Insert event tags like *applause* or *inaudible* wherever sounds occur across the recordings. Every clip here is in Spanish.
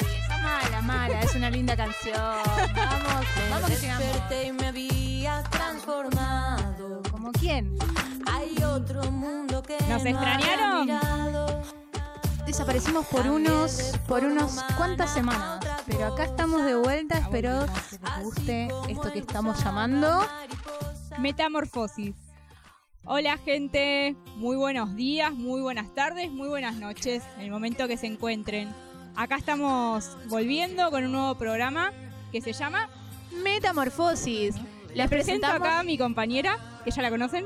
Es mala, mala, es una linda canción. Vamos, vamos que llegamos. Y me había transformado. ¿Como quién? Hay otro mundo que ¿Nos no extrañaron? Desaparecimos por unos, por unos cuantas semanas, pero acá estamos de vuelta. Espero que les guste esto que estamos llamando. Metamorfosis. Hola gente, muy buenos días, muy buenas tardes, muy buenas noches, en el momento que se encuentren. Acá estamos volviendo con un nuevo programa que se llama Metamorfosis. Les presento presentamos acá a mi compañera, que ya la conocen.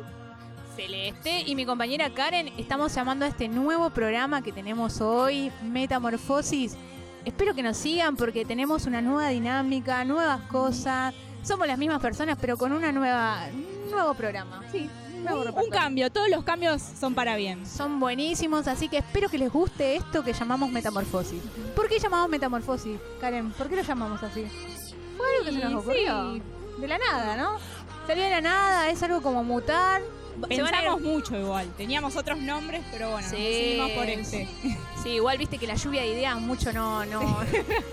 Celeste y mi compañera Karen. Estamos llamando a este nuevo programa que tenemos hoy, Metamorfosis. Espero que nos sigan porque tenemos una nueva dinámica, nuevas cosas. Somos las mismas personas, pero con una nueva, un nuevo programa. Sí, un nuevo Un, cambio, todos los cambios son para bien. Son buenísimos, así que espero que les guste esto que llamamos metamorfosis. ¿Por qué llamamos metamorfosis, Karen? ¿Por qué lo llamamos así? Fue algo que se nos ocurrió. sí. De la nada, ¿no? Salió de la nada, es algo como mutar. Pensamos mucho igual, teníamos otros nombres, pero bueno, Sí, decidimos por este. Sí, igual viste que la lluvia de ideas mucho no, no,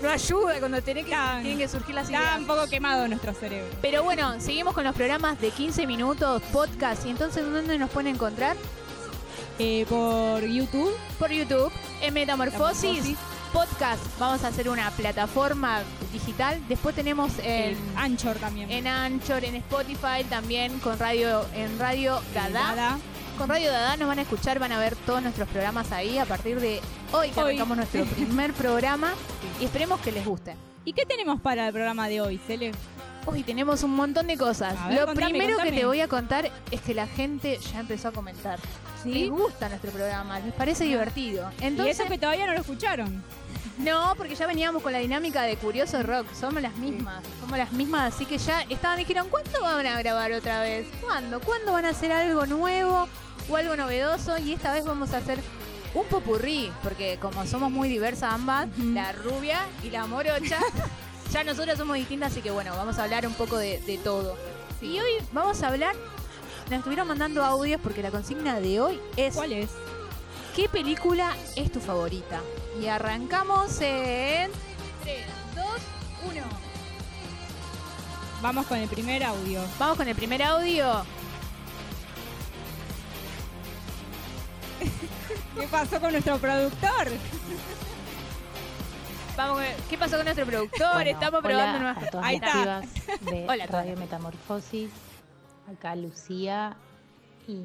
no ayuda cuando tenés que, Está- tienen que surgir las Está ideas. un poco quemado nuestro cerebro. Pero bueno, seguimos con los programas de 15 minutos, podcast. ¿Y entonces dónde nos pueden encontrar? Eh, por YouTube, Por YouTube, en Metamorfosis, Metamorfosis. Podcast. Vamos a hacer una plataforma digital. Después tenemos en, Anchor también. en Anchor, en Spotify, también con radio, en Radio Dada. Dada. Con Radio Dada nos van a escuchar, van a ver todos nuestros programas ahí a partir de hoy que Hoy. arrancamos nuestro *laughs* primer programa y esperemos que les guste. ¿Y qué tenemos para el programa de hoy, Cele? Hoy tenemos un montón de cosas. Ver, Lo contame, primero que te voy a contar es que la gente ya empezó a comentar. Les gusta nuestro programa, les parece divertido. y Entonces, eso que todavía no lo escucharon. no, porque ya veníamos con la dinámica de Curioso Rock, somos las mismas, somos las mismas, así que ya estaban dijeron, ¿cuándo van a grabar otra vez? ¿Cuándo? ¿Cuándo van a hacer algo nuevo o algo novedoso? Y esta vez vamos a hacer un popurrí, porque como somos muy diversas ambas, la rubia y la morocha, *laughs* ya nosotras somos distintas, así que bueno, vamos a hablar un poco de, de todo. Y hoy vamos a hablar, nos estuvieron mandando audios porque la consigna de hoy es ¿Cuál es? ¿Qué película es tu favorita? Y arrancamos en 3, 2, 1. Vamos con el primer audio. Vamos con el primer audio. *laughs* ¿Qué pasó con nuestro productor? Vamos ¿Qué pasó con nuestro productor? Bueno, Estamos probando nuevas a todas Ahí las está. pibas de Hola. Radio Metamorfosis. Acá Lucía. Y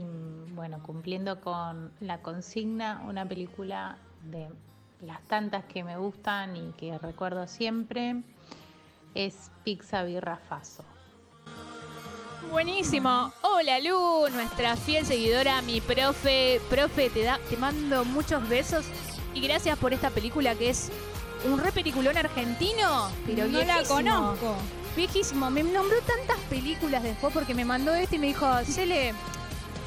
bueno, cumpliendo con la consigna, una película de las tantas que me gustan y que recuerdo siempre, es Pizza Birra Faso. Buenísimo. Hola Lu, nuestra fiel seguidora, mi profe. Profe, te, da, te mando muchos besos y gracias por esta película que es un re peliculón argentino, pero no la conozco. Viejísimo, me nombró tantas películas después porque me mandó este y me dijo, Cele,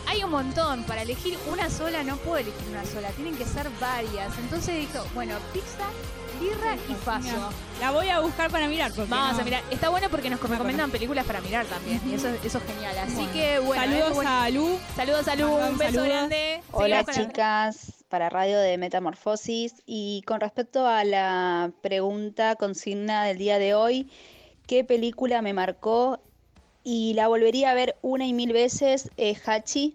hay un montón, para elegir una sola no puedo elegir una sola, tienen que ser varias. Entonces dijo, bueno, pizza, birra y. Mira, La voy a buscar para mirar. Vamos no- a mirar, está bueno porque nos No recomiendan películas para mirar también, y eso, eso es genial. Así que bueno, Saludos bueno. a Lu. saludos a Lu, un beso saludos. grande. Hola la- chicas, para Radio de Metamorfosis y con respecto a la pregunta consigna del día de hoy, ¿qué película me marcó y la volvería a ver una y mil veces? Es Hachi,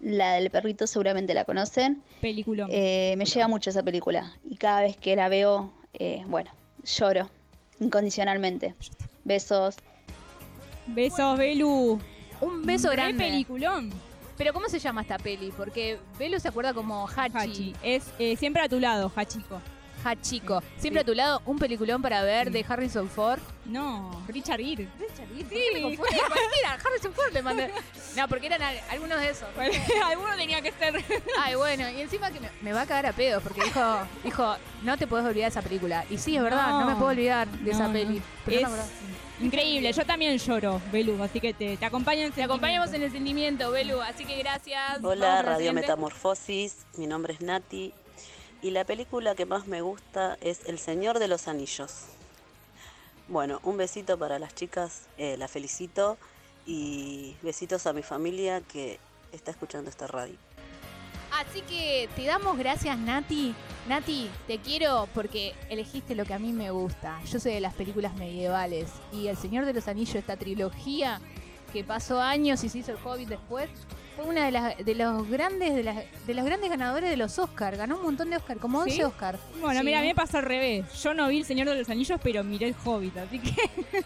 la del perrito seguramente la conocen. Película. Eh, me llega mucho esa película y cada vez que la veo, eh, bueno, lloro incondicionalmente. Besos. Besos, Belu. Un beso grande. peliculón. Pero ¿cómo se llama esta peli? Porque Belu se acuerda como Hachi. Hachi. Es eh, siempre a tu lado, Hachiko. Hachiko. Siempre Sí. a tu lado, un peliculón para ver Sí. de Harrison Ford. No, Richard Gere. Sí, me confundí. *laughs* Cualquiera, Harrison Ford le mandé. No, porque eran al- algunos de esos. *laughs* Alguno tenía que ser. *laughs* Ay, bueno, y encima que me, me va a cagar a pedos porque dijo, dijo, no te puedes olvidar de esa película. Y sí, es verdad, no, No. me puedo olvidar de esa No, peli. Pero Es increíble. Yo también lloro, Belu, así que te, te acompaño en Te acompañamos en el sentimiento, Belu, así que gracias. Hola, Radio. Metamorfosis, mi nombre es Nati y la película que más me gusta es El Señor de los Anillos. Bueno, un besito para las chicas, eh, la felicito y besitos a mi familia que está escuchando esta radio. Así que te damos gracias, Nati. Nati, te quiero porque elegiste lo que a mí me gusta. Yo soy de las películas medievales y El Señor de los Anillos, esta trilogía que pasó años y se hizo el Hobbit después, fue una de, las, de los grandes de, las, de los grandes ganadores de los Oscar. Ganó un montón de Oscar, como 11 ¿Sí? Oscar. Bueno, Sí. mira, a mí me pasó al revés. Yo no vi El Señor de los Anillos, pero miré El Hobbit, así que *laughs*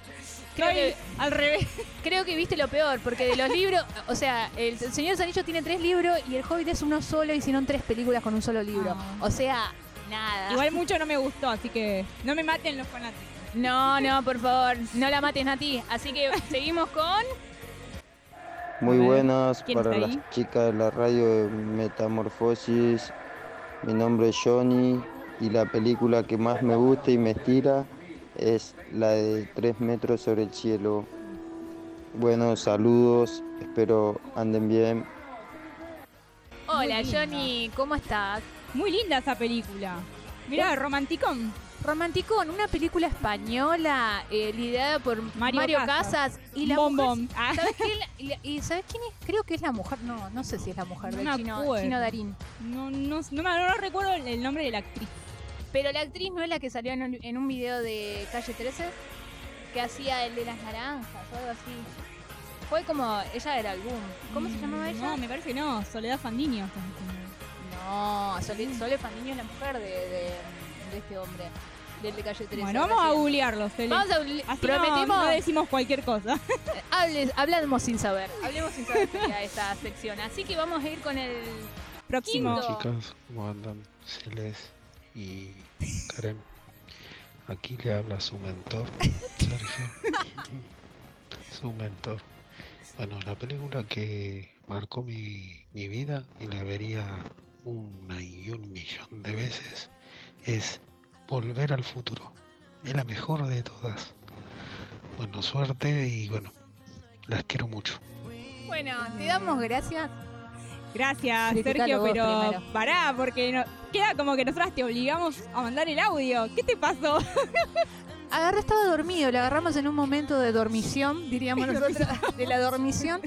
Creo que- al revés. Creo que viste lo peor, porque de los libros, o sea, el, Señor de los Anillos tiene tres libros y el Hobbit es uno solo, hicieron tres películas con un solo libro. Ah. O sea, nada. Igual mucho no me gustó, así que no me maten los fanáticos. No, no, por favor, no la mates a ti. Así que seguimos con. Muy buenas ¿quién para las chicas de la radio de Metamorfosis. Mi nombre es Johnny y la película que más me gusta y me estira es la de Tres metros sobre el cielo. Bueno, saludos, espero anden bien. Hola. Johnny, ¿cómo estás? Muy linda esa película. Mirá, romanticón. Romanticón, una película española eh, liderada por Mario, Mario Casas. Casas. y la Bom mujer- Bom. Ah. ¿Sabes quién es? Creo que es la mujer. No, no sé si es la mujer No chino, Darín. No, no, no, no recuerdo el, el nombre de la actriz. Pero la actriz no es la que salió en un, en un video de Calle 13 que hacía el de las naranjas o algo así. Fue como. Ella era boom. ¿Cómo se llamaba ella? Mm, No, me parece que no. Soledad Fandiño. No, Sole, Sole Fandiño es la mujer de, de- de este hombre, del de calle 13. Bueno, vamos a googlearlo, Cele. Vamos a Así no- prometimos, No, decimos cualquier cosa. *laughs* hables- hablamos sin saber, hablemos sin saber era esta sección. Así que vamos a ir con el Próximo. Quinto. Chicas, ¿cómo andan? Celes y Karen. Aquí le habla su mentor, Sergio. su mentor. Bueno, la película que marcó mi, mi vida y la vería una y un millón de veces es Volver al futuro. Es la mejor de todas. Bueno, suerte y bueno, las quiero mucho. Bueno, te damos gracias. Gracias, Criticalo Sergio, pero primero. pará, porque no- queda como que nosotras te obligamos a mandar el audio. ¿Qué te pasó? *laughs* Agarré, estaba dormido, lo agarramos en un momento de dormición, diríamos *laughs* nosotros, de la dormición,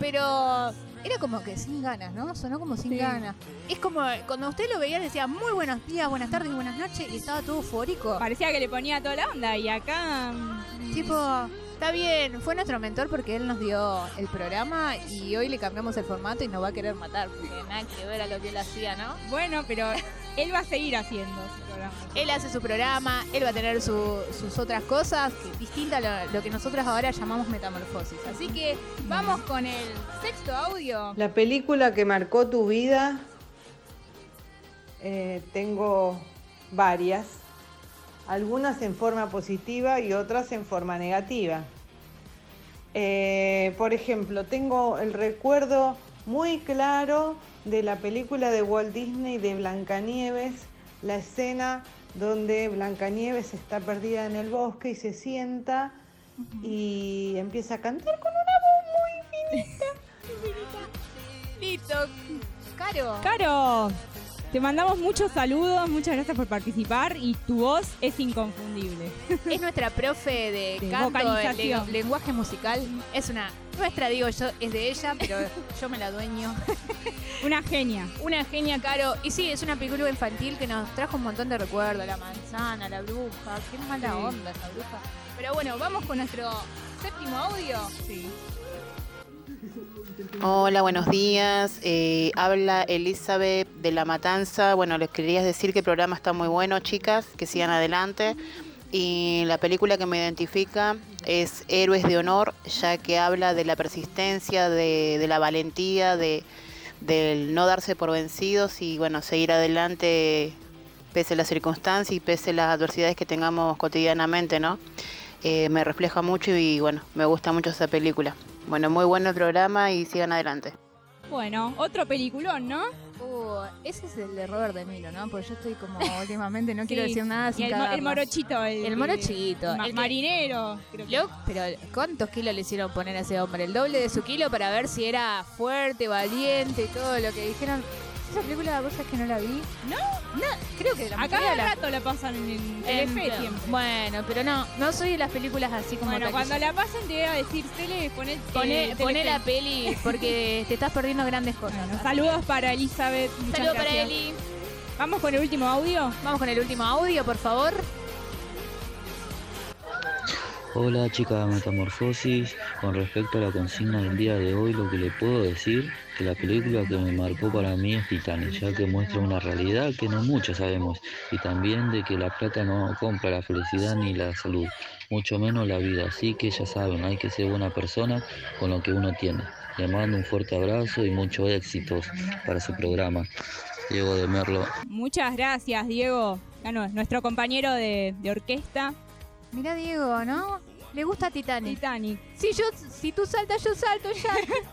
pero era como que sin ganas, ¿no? Sonó como sin Sí. ganas. Es como cuando usted lo veía decía muy buenos días, buenas tardes buenas noches y estaba todo eufórico. Parecía que le ponía toda la onda y acá... mm, Tipo, está bien, fue nuestro mentor porque él nos dio el programa y hoy le cambiamos el formato y nos va a querer matar porque nada que ver a lo que él hacía, ¿no? Bueno, pero él va a seguir haciendo su programa. Él hace su programa, él va a tener su- sus otras cosas, que, distinta a lo, lo que nosotros ahora llamamos metamorfosis. Así que vamos con el sexto audio. La película que marcó tu vida, eh, tengo varias, algunas en forma positiva y otras en forma negativa. Eh, por ejemplo, tengo el recuerdo muy claro de la película de Walt Disney de Blancanieves, la escena donde Blancanieves está perdida en el bosque y se sienta y empieza a cantar con una voz muy finita. *laughs* Listo. Caro. Caro, te mandamos muchos saludos, muchas gracias por participar y tu voz es inconfundible. *laughs* Es nuestra profe de, De canto, le- lenguaje musical. Es una, nuestra digo yo, es de ella, pero *laughs* yo me la dueño. *laughs* Una genia. Una genia, Caro. Y sí, es una película infantil que nos trajo un montón de recuerdos. La manzana, la bruja. Qué mala Sí. onda esa bruja. Pero bueno, vamos con nuestro séptimo audio. Sí. Hola, buenos días. Eh, habla Elizabeth de La Matanza. Bueno, les quería decir que el programa está muy bueno, chicas, que sigan adelante. Y la película que me identifica es Héroes de Honor, ya que habla de la persistencia, de, la valentía, de, no darse por vencidos y bueno, seguir adelante pese a las circunstancias y pese a las adversidades que tengamos cotidianamente, ¿no? Eh, me refleja mucho y bueno, me gusta mucho esa película. Bueno, muy bueno el programa y sigan adelante. Bueno, otro peliculón, ¿no? Uh, ese es el de Robert De Niro, ¿no? Porque yo estoy como *laughs* últimamente, no quiero decir nada sin el, mo- el morochito. El, El morochito, el marinero. creo que. Pero ¿cuántos kilos le hicieron poner a ese hombre? El doble de su kilo para ver si era fuerte, valiente y todo lo que dijeron. Esa película vos sabés que no la vi? ¿No? No, creo que la A mayoría la- rato la pasan en, en en- Telefe siempre. Bueno, pero no, no soy de las películas así como Bueno, taquilla. cuando la pasen te voy a decir, Tele, poné, Poné, eh, poné Telefe. la peli porque *laughs* te estás perdiendo grandes cosas. Bueno, saludos para Elizabeth. muchas Saludos para gracias. Eli. Vamos con el último audio. Vamos con el último audio, por favor. Hola chica de Metamorfosis, con respecto a la consigna del día de hoy, lo que le puedo decir que la película que me marcó para mí es Titanic, ya que muestra una realidad que no muchos sabemos, y también de que la plata no compra la felicidad ni la salud, mucho menos la vida, así que ya saben, hay que ser buena persona con lo que uno tiene. Le mando un fuerte abrazo y muchos éxitos para su programa. Diego de Merlo. Muchas gracias, Diego. Ah, nuestro compañero de orquesta. Mira Diego, ¿no? Le gusta Titanic. Titanic. Si yo, si tú saltas, yo salto ya.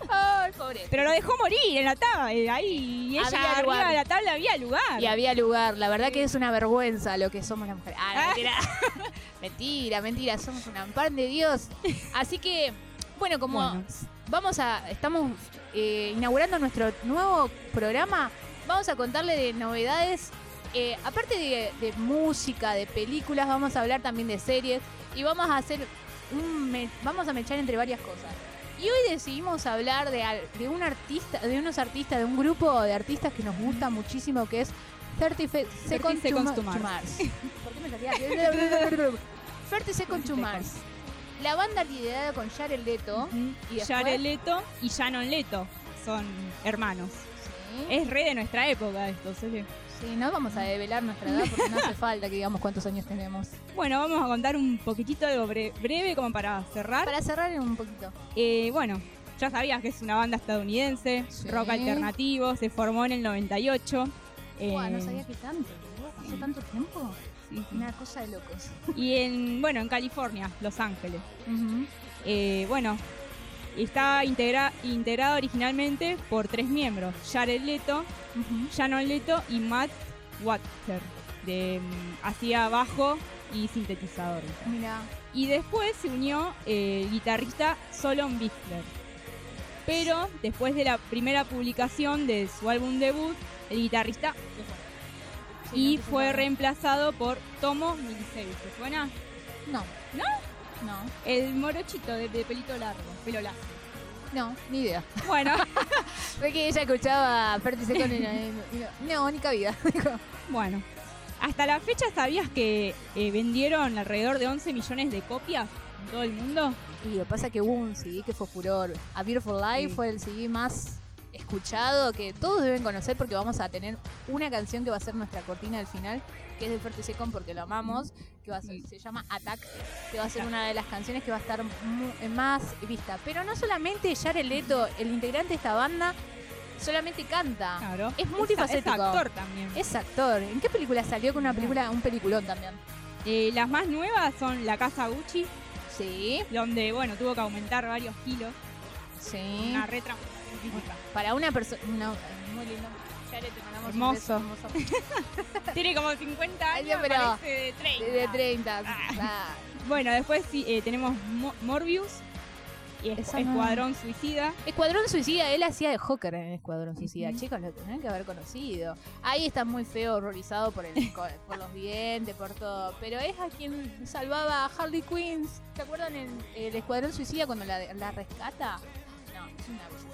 *laughs* Ay, pobre. Pero lo dejó morir en la tabla, eh, ahí. Y ella Había arriba lugar. de la tabla había lugar. Y había lugar. La verdad que es una vergüenza lo que somos las mujeres. Ah, no, mentira. *laughs* mentira, mentira. Somos un pan de Dios. Así que, bueno, como Bueno. vamos a. Estamos eh, inaugurando nuestro nuevo programa, vamos a contarle de novedades. Eh, aparte de, de música, de películas, vamos a hablar también de series. Y vamos a hacer un. me- vamos a mechar entre varias cosas. Y hoy decidimos hablar de, de un artista, de unos artistas, de un grupo de artistas que nos gusta muchísimo, que es 30 Fe- Seconds, to, to Ma- to Mars. *laughs* ¿Por qué me salía? 30 *laughs* Seconds to Mars. La banda liderada con Jared Leto. y después- Jared Leto y Shannon Leto son hermanos. Sí. Es re de nuestra época esto, ¿sí? Sí, no vamos a develar nuestra edad porque no hace falta que digamos cuántos años tenemos. Bueno, vamos a contar un poquitito algo bre- breve como para cerrar. Para cerrar un poquito. Eh, bueno, ya sabías que es una banda estadounidense, Sí. rock alternativo, se formó en el 98. Buah, no eh, sabía que tanto. ¿Pasó tanto tiempo? sí, sí. Una cosa de locos. Y en, bueno, en California, Los Ángeles. Eh, bueno, está integra- integrado originalmente por tres miembros: Jared Leto, Shannon Leto y Matt Water, de mm, hacía bajo y sintetizador. Y después se unió eh, el guitarrista Solon Bickler. Pero después de la primera publicación de su álbum debut, el guitarrista y no, fue reemplazado por Tomo Milicevic. ¿Te suena? No. ¿No? No. El morochito de, de pelito largo, pelo largo. No, ni idea. Bueno, *laughs* Fue que ella escuchaba Ferti y no, ni cabida. *laughs* Bueno. Hasta la fecha sabías que eh, vendieron alrededor de 11 millones de copias en todo el mundo. Y lo que pasa es que hubo un CD que fue furor. A Beautiful Life Sí. fue el CD más escuchado que todos deben conocer porque vamos a tener una canción que va a ser nuestra cortina del final, que es de Ferti Second porque lo amamos, que va a ser- Sí. se llama Attack, que va a ser una de las canciones que va a estar más vista. Pero no solamente Jared Leto, el integrante de esta banda, solamente canta. Claro. Es multifacético. Es actor también. Es actor. ¿En qué película salió con una película, un peliculón también? Eh, las más nuevas son La Casa Gucci, Sí, donde, bueno, tuvo que aumentar varios kilos. sí. Una retra física. Para una persona. muy lindo. Jared, te mandamos un Hermoso. beso, hermoso. Tiene como 50 Ay, años, pero- parece de 30. De, de 30. Ah. Bueno, después sí, eh, tenemos Mo- Morbius y es- no. Escuadrón Suicida. Escuadrón Suicida, él hacía de Hawker en Escuadrón Suicida. Chicos, lo tendrían que haber conocido. Ahí está muy feo, horrorizado por, el, *laughs* por los dientes, por todo. Pero es a quien salvaba a Harley Quinn. ¿Se acuerdan en el Escuadrón Suicida cuando la, la rescata? No, es una belleza.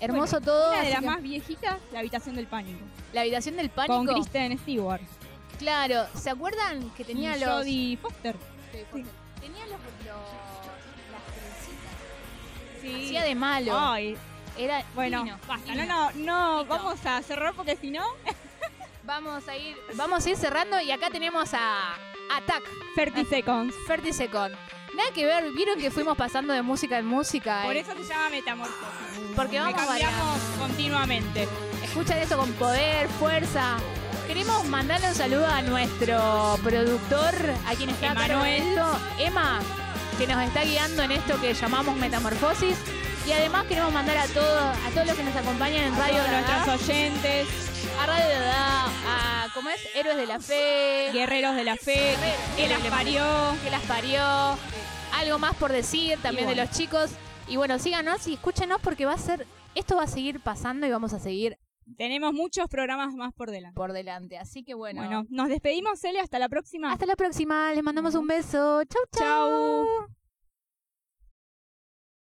Hermoso Bueno, todo. Una de las que- más viejitas, La Habitación del Pánico. La habitación del pánico. Con Kristen Stewart. Claro, ¿se acuerdan que tenía y los. Jodie Foster. Tenía los, los- las trencitas. Sí. Hacía de malo. Ay, Era bueno, divino, basta. divino. No, no, no, vamos a cerrar porque si no, *laughs* Vamos a ir, vamos a ir cerrando y acá tenemos a Attack, 30 seconds. 30 Second. Nada que ver, vieron que fuimos pasando de música en música. Por eh? eso se llama Metamorfosis. Porque Que vamos cambiamos continuamente. Escuchan esto con poder, fuerza. Queremos mandarle un saludo a nuestro productor, a quien está a Emanuel. Emma, que nos está guiando en esto que llamamos Metamorfosis. Y además queremos mandar a todos, a todos los que nos acompañan en A Radio todos Dada, nuestros oyentes, a Radio Dada, a ¿cómo es? Héroes de la Fe, guerreros de la fe, que las parió. que las parió, algo más por decir también de los chicos. Y bueno, síganos y escúchenos porque va a ser, esto va a seguir pasando y vamos a seguir tenemos muchos programas más por delante. Por delante, así que bueno. Bueno, nos despedimos, Cele, hasta la próxima. Hasta la próxima, les mandamos un beso. Chau, chau. Chau.